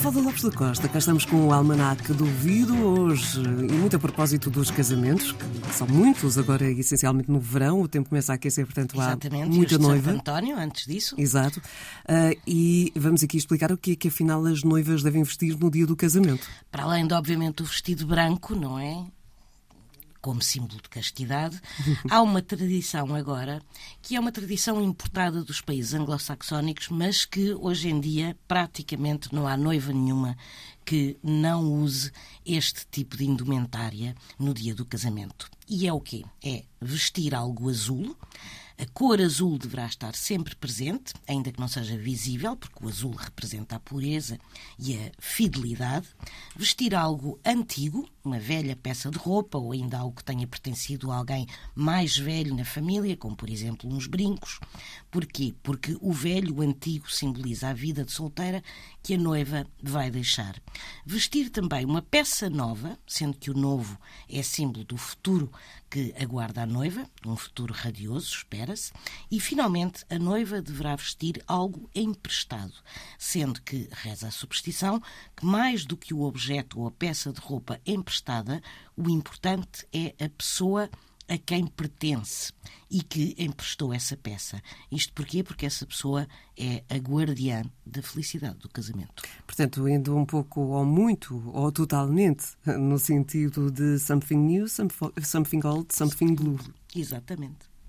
Cláudia Lopes da Costa, cá estamos com o Almanac do Vidro hoje, e muito a propósito dos casamentos, que são muitos agora, essencialmente no verão, o tempo começa a aquecer, portanto há Exatamente, muita e noiva. Santo António, antes disso. Exato. Uh, e vamos aqui explicar o que é que afinal as noivas devem vestir no dia do casamento. Para além de, obviamente, o vestido branco, não é? Como símbolo de castidade, há uma tradição agora que é uma tradição importada dos países anglo-saxónicos, mas que hoje em dia praticamente não há noiva nenhuma que não use este tipo de indumentária no dia do casamento. E é o quê? É vestir algo azul. A cor azul deverá estar sempre presente, ainda que não seja visível, porque o azul representa a pureza e a fidelidade. Vestir algo antigo, uma velha peça de roupa ou ainda algo que tenha pertencido a alguém mais velho na família, como por exemplo uns brincos. Porquê? Porque o velho, o antigo, simboliza a vida de solteira que a noiva vai deixar. Vestir também uma peça nova, sendo que o novo é símbolo do futuro que aguarda a noiva, um futuro radioso, espera-se, e finalmente a noiva deverá vestir algo emprestado, sendo que reza a superstição que mais do que o objeto ou a peça de roupa emprestada, o importante é a pessoa a quem pertence e que emprestou essa peça. Isto porquê? Porque essa pessoa é a guardiã da felicidade do casamento. Portanto, indo um pouco ou muito ou totalmente no sentido de something new, something old, something blue. Exatamente.